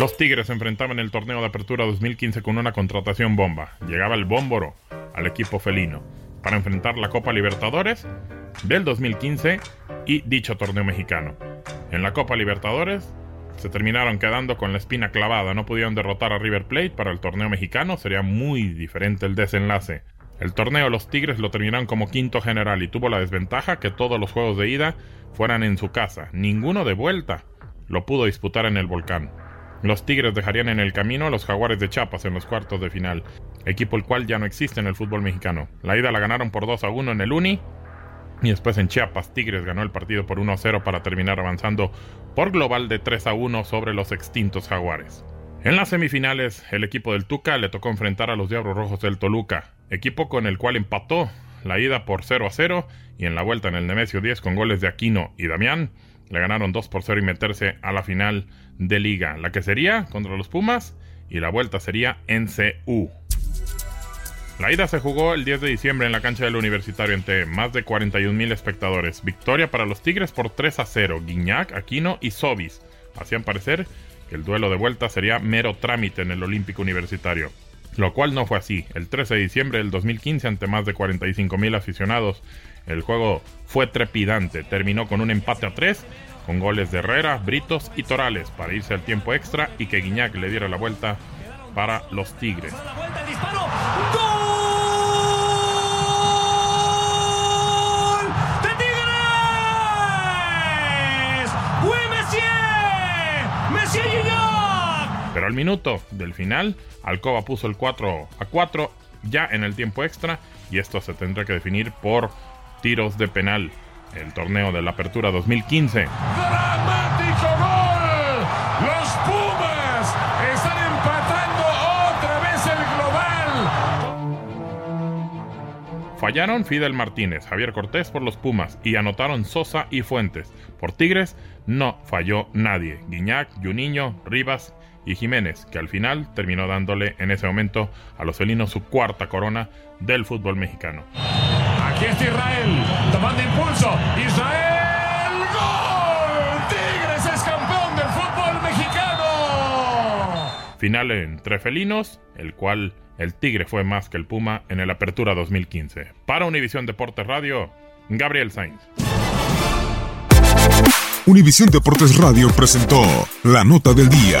Los Tigres enfrentaban en el torneo de apertura 2015 con una contratación bomba. Llegaba el Bómboro al equipo felino para enfrentar la Copa Libertadores del 2015 y dicho torneo mexicano. En la Copa Libertadores se terminaron quedando con la espina clavada, no pudieron derrotar a River Plate para el torneo mexicano, sería muy diferente el desenlace. El torneo los Tigres lo terminaron como quinto general y tuvo la desventaja que todos los juegos de ida fueran en su casa, ninguno de vuelta lo pudo disputar en el volcán. Los Tigres dejarían en el camino a los Jaguares de Chiapas en los cuartos de final, equipo el cual ya no existe en el fútbol mexicano. La ida la ganaron por 2 a 1 en el Uni y después en Chiapas Tigres ganó el partido por 1 a 0 para terminar avanzando por global de 3 a 1 sobre los extintos Jaguares. En las semifinales, el equipo del Tuca le tocó enfrentar a los Diablos Rojos del Toluca, equipo con el cual empató la ida por 0 a 0 y en la vuelta en el Nemesio 10 con goles de Aquino y Damián, le ganaron 2 por 0 y meterse a la final de liga, la que sería contra los Pumas y la vuelta sería en CU. La ida se jugó el 10 de diciembre en la cancha del Universitario ante más de 41 mil espectadores. Victoria para los Tigres por 3 a 0. Guiñac, Aquino y Sobis hacían parecer que el duelo de vuelta sería mero trámite en el Olímpico Universitario. Lo cual no fue así. El 13 de diciembre del 2015 ante más de 45 mil aficionados, el juego fue trepidante. Terminó con un empate a 3 con goles de Herrera, Britos y Torales para irse al tiempo extra y que Guiñac le diera la vuelta para los Tigres. Pero al minuto del final, Alcoba puso el 4 a 4 ya en el tiempo extra y esto se tendrá que definir por tiros de penal. El torneo de la Apertura 2015. ¡Dramático gol! Los Pumas están empatando otra vez el global. Fallaron Fidel Martínez, Javier Cortés por los Pumas y anotaron Sosa y Fuentes. Por Tigres no falló nadie. Guiñac, Juninho, Rivas y Jiménez, que al final terminó dándole en ese momento a los felinos su cuarta corona del fútbol mexicano. Aquí está Israel, tomando impulso. Israel, gol. Tigres es campeón del fútbol mexicano. Final entre felinos, el cual el Tigre fue más que el Puma en el Apertura 2015. Para Univisión Deportes Radio, Gabriel Sainz. Univisión Deportes Radio presentó La Nota del Día.